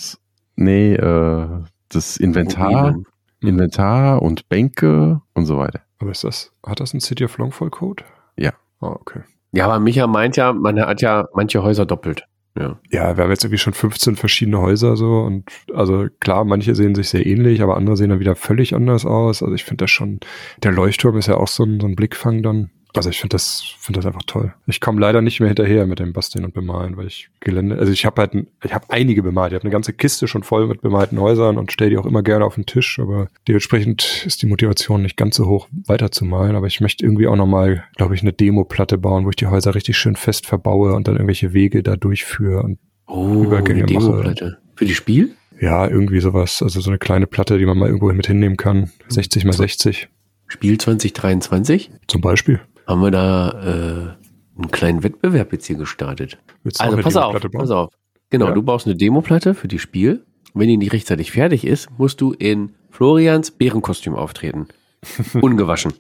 nee, äh, das Inventar, Ruinen. Inventar und Bänke und so weiter. aber ist das, hat das ein City of Longfall Code? Ja. Ah, okay. Ja, aber Micha meint ja, man hat ja manche Häuser doppelt. Ja. Ja, wir haben jetzt irgendwie schon 15 verschiedene Häuser so und also klar, manche sehen sich sehr ähnlich, aber andere sehen dann wieder völlig anders aus. Also ich finde das schon, der Leuchtturm ist ja auch so ein, so ein Blickfang dann. Also ich finde das, finde das einfach toll. Ich komme leider nicht mehr hinterher mit dem Basteln und Bemalen, weil ich Gelände, also ich habe halt, ich habe einige bemalt. Ich habe eine ganze Kiste schon voll mit bemalten Häusern und stelle die auch immer gerne auf den Tisch, aber dementsprechend ist die Motivation nicht ganz so hoch, weiterzumalen. Aber ich möchte irgendwie auch nochmal, glaube ich, eine Demoplatte bauen, wo ich die Häuser richtig schön fest verbaue und dann irgendwelche Wege da durchführe und Oh, Übergänge mache. Demoplatte. Für die Spiel? Ja, irgendwie sowas. Also so eine kleine Platte, die man mal irgendwo mit hinnehmen kann. 60 mal 60 Spiel 2023? zum Beispiel. Haben wir da äh, einen kleinen Wettbewerb jetzt hier gestartet. Willst Also pass auf, pass auf. Genau, Ja. du baust eine Demoplatte für die Spiel. Wenn die nicht rechtzeitig fertig ist, musst du in Florians Bärenkostüm auftreten. Ungewaschen.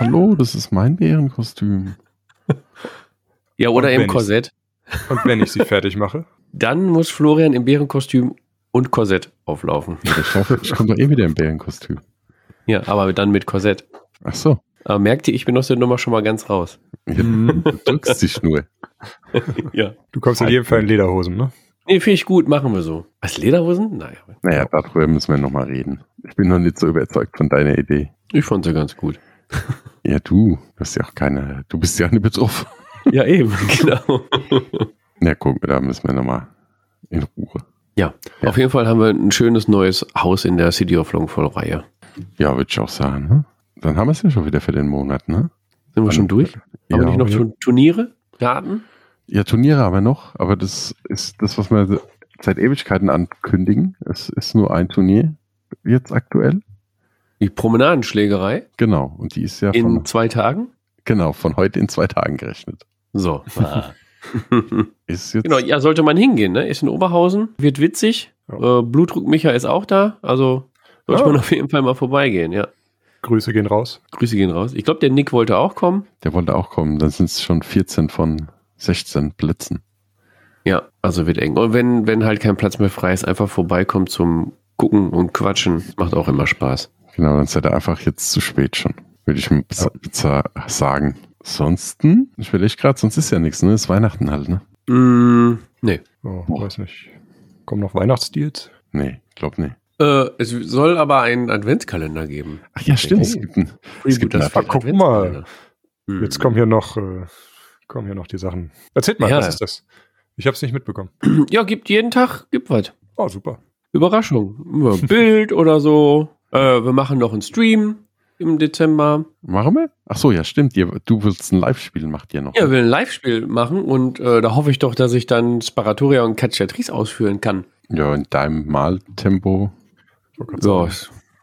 Hallo, das ist mein Bärenkostüm. Ja, oder im Korsett. Und wenn ich sie fertig mache? Dann muss Florian im Bärenkostüm und Korsett auflaufen. Ja, ich hoffe, ich komme doch eh wieder im Bärenkostüm. Ja, aber dann mit Korsett. Ach so. Aber merkt ihr, ich bin aus der Nummer schon mal ganz raus. Ja, du drückst dich nur. Ja. Du kommst in jedem Fall in Lederhosen, ne? Nee, finde ich gut, machen wir so. Was, Lederhosen? Naja, Naja, darüber müssen wir nochmal reden. Ich bin noch nicht so überzeugt von deiner Idee. ich fand sie ganz gut. Ja, du, du bist ja auch keine, du bist ja nicht betroffen. Ja, eben, genau. Ja, guck, da müssen wir nochmal in Ruhe. Ja, Ja. auf jeden Fall haben wir ein schönes neues Haus in der City of Longfall-Reihe. Ja, würde ich auch sagen. Ne? Dann haben wir es ja schon wieder für den Monat, ne? Sind wir schon durch? Ja, Haben wir nicht noch ja. Tu- Turniere? Daten? ja, Turniere haben wir noch, aber das ist das, was wir seit Ewigkeiten ankündigen. Es ist nur ein Turnier jetzt aktuell. Die Promenadenschlägerei Genau. Und die ist ja in von, zwei Tagen? genau, von heute in zwei Tagen gerechnet. So. Ist jetzt genau, ja, sollte man hingehen, ne? Ist in Oberhausen, wird witzig. Ja. Äh, Blutdruck Micha ist auch da, also sollte Ja. man auf jeden Fall mal vorbeigehen, ja. Grüße gehen raus. Grüße gehen raus. Ich glaube, der Nick wollte auch kommen. Der wollte auch kommen. Dann sind es schon 14 von 16 Plätzen. Ja, also wird eng. Und wenn, wenn halt kein Platz mehr frei ist, einfach vorbeikommen zum Gucken und Quatschen. Macht auch immer Spaß. Genau, dann seid ihr einfach jetzt zu spät schon. Würde ich beza- sagen. Ansonsten, ich will echt gerade, sonst ist ja nichts, ne? Ist Weihnachten halt, ne? Mm, nee. Oh, weiß nicht. Kommen noch Weihnachtsdeals? Nee, glaub nicht. Äh, es soll aber einen Adventskalender geben. Ach ja, stimmt. Es gibt einen, es gibt Das einen, guck Adventskalender. Hm. Jetzt kommen hier noch, äh, kommen hier noch die Sachen. Erzählt mal, Ja. was ist das? Ich habe es nicht mitbekommen. Ja, gibt jeden Tag, gibt was. Oh, super. Überraschung. Bild oder so. Äh, wir machen noch einen Stream im Dezember. machen wir? Ach so, ja, stimmt. Du willst ein Live-Spiel, macht ihr noch. Ja, wir will ein Live-Spiel machen und äh, da hoffe ich doch, dass ich dann Sparatoria und Cacciatrice ausführen kann. ja, in deinem Maltempo. So,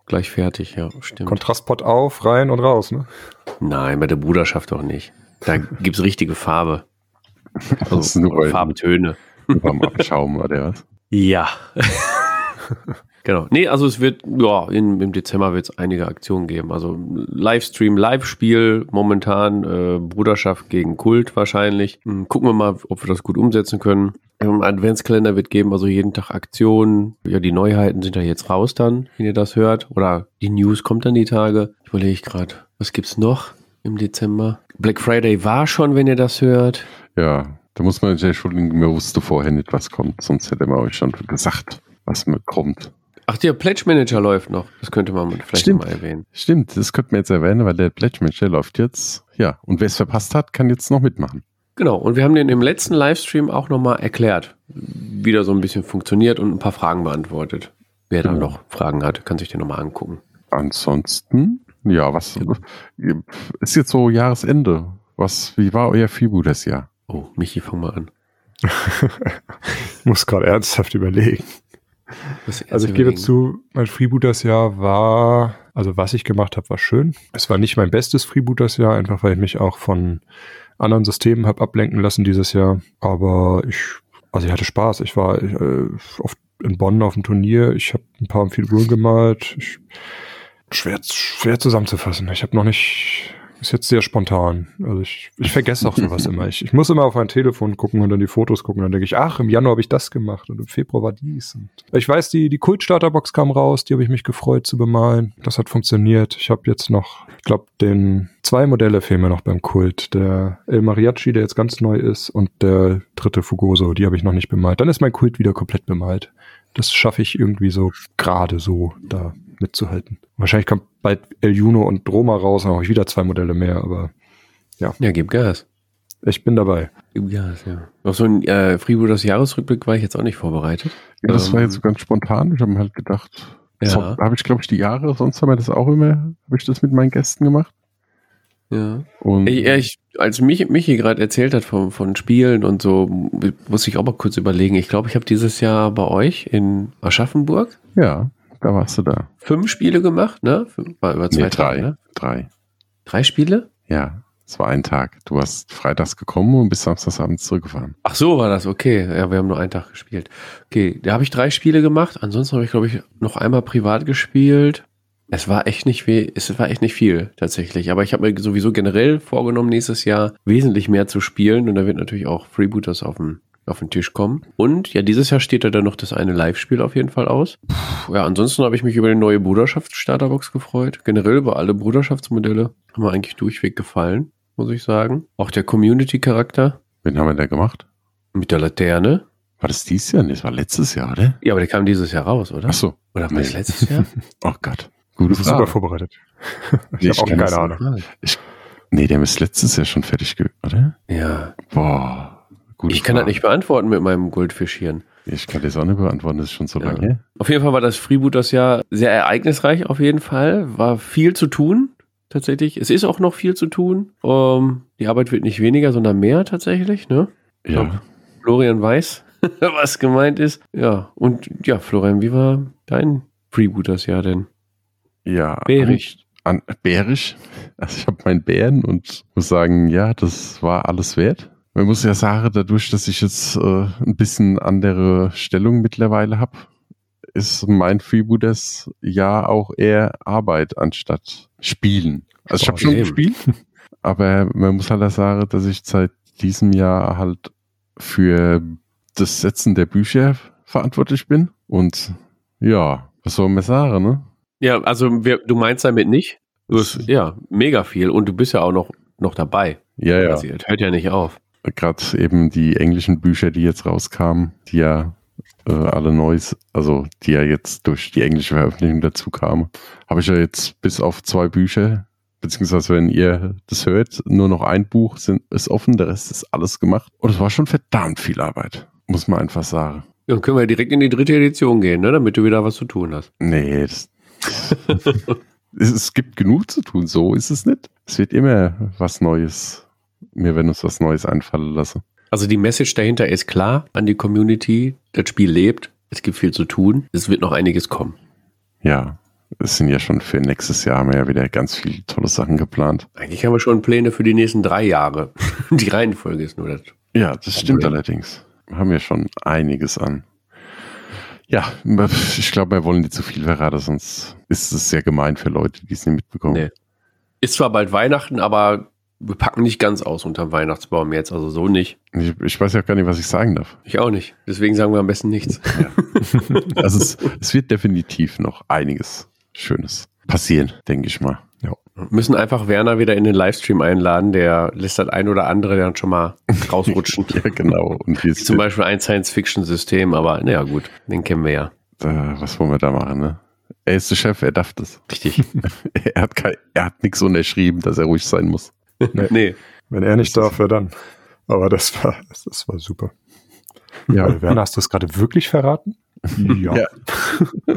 gleich fertig, ja, stimmt. Kontrastpot auf, rein und raus, ne? Nein, bei der Bruderschaft doch nicht. Da gibt's richtige Farbe. Also, nur beim Abschaum oder was? Ja. genau. Nee, also es wird, ja, in, im Dezember wird es einige Aktionen geben. Also Livestream, Live-Spiel momentan, äh, Bruderschaft gegen Kult wahrscheinlich. Hm, Gucken wir mal, ob wir das gut umsetzen können. Im Adventskalender wird geben, also jeden Tag Aktionen. Ja, die Neuheiten sind ja jetzt raus dann, wenn ihr das hört. Oder die News kommt dann die Tage. Ich überlege gerade, was gibt's noch im Dezember? Black Friday war schon, wenn ihr das hört. Ja, da muss man sich entschuldigen, mir wusste vorher nicht, was kommt. Sonst hätte man euch schon gesagt, was mir kommt. Ach, der Pledge Manager läuft noch. Das könnte man vielleicht Stimmt. mal erwähnen. Stimmt, das könnte man jetzt erwähnen, weil der Pledge Match, der läuft jetzt. Ja, und wer es verpasst hat, kann jetzt noch mitmachen. Genau, und wir haben den im letzten Livestream auch nochmal erklärt, wie der so ein bisschen funktioniert und ein paar Fragen beantwortet. Wer da Genau. noch Fragen hat, kann sich den nochmal angucken. Ansonsten, ja, was ist jetzt so Jahresende? Was, wie war euer Freebooters Jahr? Oh, Michi, fang mal an. Ich muss gerade ernsthaft überlegen. Also ich gebe zu, mein Freebooters-Jahr war, also was ich gemacht habe, war schön. Es war nicht mein bestes Freebooters-Jahr, einfach weil ich mich auch von anderen Systemen habe ablenken lassen dieses Jahr. Aber ich, also ich hatte Spaß. Ich war äh, oft in Bonn auf dem Turnier. Ich habe ein paar Figuren gemalt. Ich, schwer, schwer zusammenzufassen. Ich habe noch nicht, ist jetzt sehr spontan. Also ich, ich vergesse auch sowas immer. Ich, ich muss immer auf mein Telefon gucken und dann die Fotos gucken. Dann denke ich, ach, im Januar habe ich das gemacht und im Februar war dies. Und ich weiß, die, die Kult-Starterbox kam raus, die habe ich mich gefreut zu bemalen. Das hat funktioniert. Ich habe jetzt noch, ich glaube, den zwei Modelle fehlen mir noch beim Kult. Der El Mariachi, der jetzt ganz neu ist, und der dritte Fugoso, die habe ich noch nicht bemalt. Dann ist mein Kult wieder komplett bemalt. Das schaffe ich irgendwie so gerade so da mitzuhalten. Wahrscheinlich kommt bald El Juno und Roma raus, dann habe ich wieder zwei Modelle mehr, aber Ja, gib Gas. ich bin dabei. Gib Gas, ja. Auf so ein äh, Freebooters Jahresrückblick war ich jetzt auch nicht vorbereitet. Ja, das Ähm, war jetzt so ganz spontan. Ich habe mir halt gedacht, Ja. so, habe ich glaube ich die Jahre, sonst haben wir das auch immer, habe ich das mit meinen Gästen gemacht. Ja. Und Ich, ja, ich, als Michi, Michi gerade erzählt hat von, von Spielen und so, muss ich auch mal kurz überlegen. Ich glaube, ich habe dieses Jahr bei euch in Aschaffenburg ja, da warst du da. fünf Spiele gemacht, ne? Fünf, war über zwei Nee, Tage, drei. ne? Drei. Drei Spiele? Ja. Es war ein Tag. Du warst freitags gekommen und bist samstagsabends zurückgefahren. Ach so war das, okay. Ja, wir haben nur einen Tag gespielt. Okay, da habe ich drei Spiele gemacht. Ansonsten habe ich, glaube ich, noch einmal privat gespielt. Es war echt nicht viel, es war echt nicht viel tatsächlich. Aber ich habe mir sowieso generell vorgenommen, nächstes Jahr wesentlich mehr zu spielen. Und da wird natürlich auch Freebooters auf den, auf den Tisch kommen. Und ja, dieses Jahr steht da dann noch das eine Live-Spiel auf jeden Fall aus. Puh, ja, ansonsten habe ich mich über die neue Bruderschafts-Starterbox gefreut. Generell über alle Bruderschaftsmodelle haben mir eigentlich durchweg gefallen, muss ich sagen. Auch der Community-Charakter Wen haben wir da gemacht? mit der Laterne. War das dieses Jahr? Nee, das war letztes Jahr, oder? Ja, aber der kam dieses Jahr raus, oder? Ach so. Oder war das Nee. letztes Jahr? Oh Gott. Gute Du bist super vorbereitet. Nee, ich habe auch keine das- Ahnung. Nee, der ist letztes Jahr schon fertig, oder? Ja. Boah. Gute Ich kann das Frage. nicht beantworten mit meinem Goldfischhirn. Ich kann das auch nicht beantworten, das ist schon so Ja. lange. Auf jeden Fall war das Freeboot das Jahr sehr ereignisreich, auf jeden Fall. War viel zu tun, tatsächlich. Es ist auch noch viel zu tun. Ähm, die Arbeit wird nicht weniger, sondern mehr tatsächlich, ne? Ja. Florian weiß, was gemeint ist. Ja, und ja, Florian, wie war dein Freeboot das Jahr denn? Ja. Bärig. An, an, bärig. Also ich habe meinen Bären und muss sagen, ja, das war alles wert. Man muss ja sagen, dadurch, dass ich jetzt äh, ein bisschen andere Stellung mittlerweile habe, ist mein Freebooters ja auch eher Arbeit anstatt Spielen. Also ich habe schon eben. gespielt, aber man muss halt auch sagen, dass ich seit diesem Jahr halt für das Setzen der Bücher verantwortlich bin. Und ja, was soll man sagen, ne? Ja, also wir, du meinst damit nicht? Du hast, ja, mega viel. Und du bist ja auch noch, noch dabei. Ja, ja. Das hört ja nicht auf. Gerade eben die englischen Bücher, die jetzt rauskamen, die ja äh, alle Neues, also die ja jetzt durch die englische Veröffentlichung dazu kamen, habe ich ja jetzt bis auf zwei Bücher, beziehungsweise wenn ihr das hört, nur noch ein Buch sind, ist offen, der Rest ist alles gemacht. Und es war schon verdammt viel Arbeit, muss man einfach sagen. Ja, Dann können wir direkt in die dritte Edition gehen, ne? damit du wieder was zu tun hast. Nee, das, es, es gibt genug zu tun, so ist es nicht. Es wird immer was Neues, mir werden uns was Neues einfallen lassen. Also die Message dahinter ist klar an die Community. Das Spiel lebt. Es gibt viel zu tun. Es wird noch einiges kommen. Ja, es sind ja schon für nächstes Jahr haben wir ja wieder ganz viele tolle Sachen geplant. Eigentlich haben wir schon Pläne für die nächsten drei Jahre. Die Reihenfolge ist nur das. Ja, das stimmt Problem. allerdings. Wir haben ja schon einiges an. Ja, ich glaube, wir wollen nicht zu viel verraten, sonst ist es sehr gemein für Leute, die es nicht mitbekommen. Nee. Ist zwar bald Weihnachten, aber wir packen nicht ganz aus unterm Weihnachtsbaum jetzt. Also so nicht. Ich, ich weiß ja gar nicht, was ich sagen darf. Ich auch nicht. Deswegen sagen wir am besten nichts. Also es, es wird definitiv noch einiges Schönes passieren, denke ich mal. Wir müssen einfach Werner wieder in den Livestream einladen. Der lässt das ein oder andere dann schon mal rausrutschen. Ja, genau. Und wie Zum Beispiel ein Science-Fiction-System, aber naja gut, den kennen wir ja. äh, was wollen wir da machen, ne? Er ist der Chef, er darf das. Richtig. Er hat, kein, er hat nichts unterschrieben, dass er ruhig sein muss. Nee. Wenn er nicht darf, wer dann? Aber das war, das, war super. Ja, Weil, Werner, hast du es gerade wirklich verraten? Ja. Ja.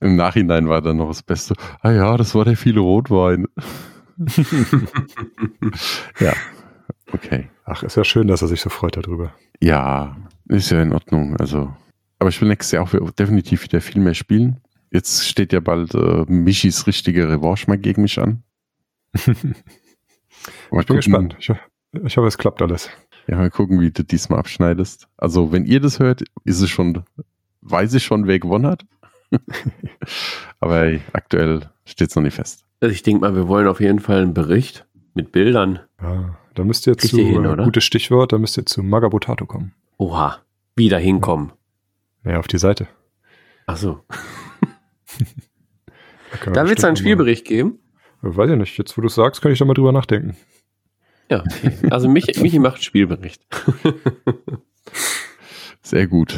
Im Nachhinein war dann noch das Beste. Ah ja, das war der viele Rotwein. ja, okay. Ach, ist ja schön, dass er sich so freut darüber. Ja, ist ja in Ordnung. Also, aber ich will nächstes Jahr auch definitiv wieder viel mehr spielen. Jetzt steht ja bald äh, Michis richtige Revanche mal gegen mich an. Mal Ich bin gespannt. Ich, ich hoffe, es klappt alles. Ja, mal gucken, wie du diesmal abschneidest. Also, wenn ihr das hört, ist es schon, weiß ich schon, wer gewonnen hat. Aber ey, aktuell steht es noch nicht fest. Also ich denke mal, wir wollen auf jeden Fall einen Bericht mit Bildern. Ja, da müsst ihr Kriegt zu, ihr hin, äh, oder? gutes Stichwort, da müsst ihr zu Magabotato kommen. Oha, wieder hinkommen. Ja, auf die Seite. Ach so. wir Da wird es einen Spielbericht geben. Weiß ich nicht. Jetzt, wo du es sagst, kann ich da mal drüber nachdenken. Ja, okay. Also Michi, Michi macht einen Spielbericht. Sehr gut.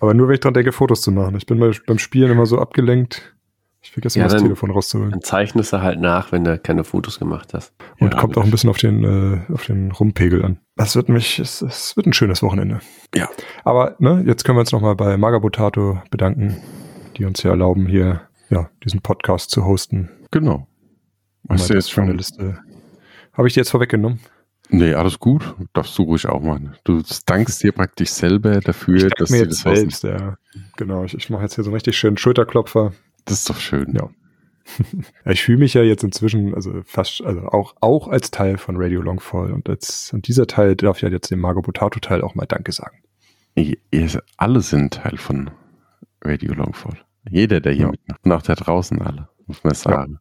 Aber nur, wenn ich dran denke, Fotos zu machen. Ich bin bei, beim Spielen immer so abgelenkt. Ich vergesse Ja, immer das Telefon rauszuholen. Dann zeichnest du halt nach, wenn du keine Fotos gemacht hast. Und Ja, kommt auch ein bisschen auf den, äh, auf den Rumpegel an. Das wird mich, es, es wird ein schönes Wochenende. Ja. Aber ne, jetzt können wir uns nochmal bei Magabotato bedanken, die uns ja erlauben, hier ja, diesen Podcast zu hosten. Genau. Mal Hast du das jetzt schon? Liste. Habe ich die jetzt vorweggenommen? Nee, alles gut. Darfst du ruhig auch machen. Du dankst dir praktisch selber dafür, Ich dass mir du jetzt das selbst, ja. Genau, ich, ich mache jetzt hier so einen richtig schönen Schulterklopfer. Das ist doch schön. Ja. ich fühle mich ja jetzt inzwischen, also fast, also auch, auch als Teil von Radio Longfall und als, und dieser Teil darf ja jetzt dem Margot Potato Teil auch mal Danke sagen. Ihr, alle sind Teil von Radio Longfall. Jeder, der hier Ja. mitmacht. Und auch da draußen alle, muss man sagen.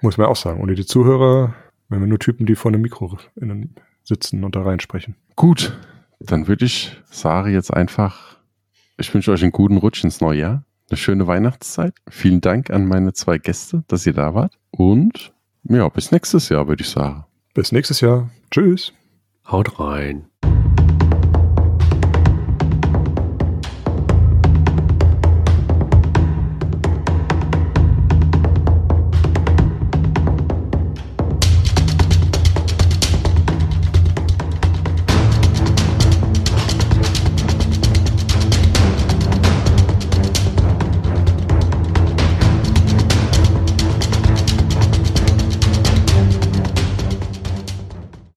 Muss man auch sagen. Ohne die Zuhörer, wenn wir nur Typen, die vor einem Mikro sitzen und da reinsprechen. Gut, dann würde ich sagen jetzt einfach, ich wünsche euch einen guten Rutsch ins neue Jahr, eine schöne Weihnachtszeit. Vielen Dank an meine zwei Gäste, dass ihr da wart. Und ja, bis nächstes Jahr, würde ich sagen. Bis nächstes Jahr. Tschüss. Haut rein.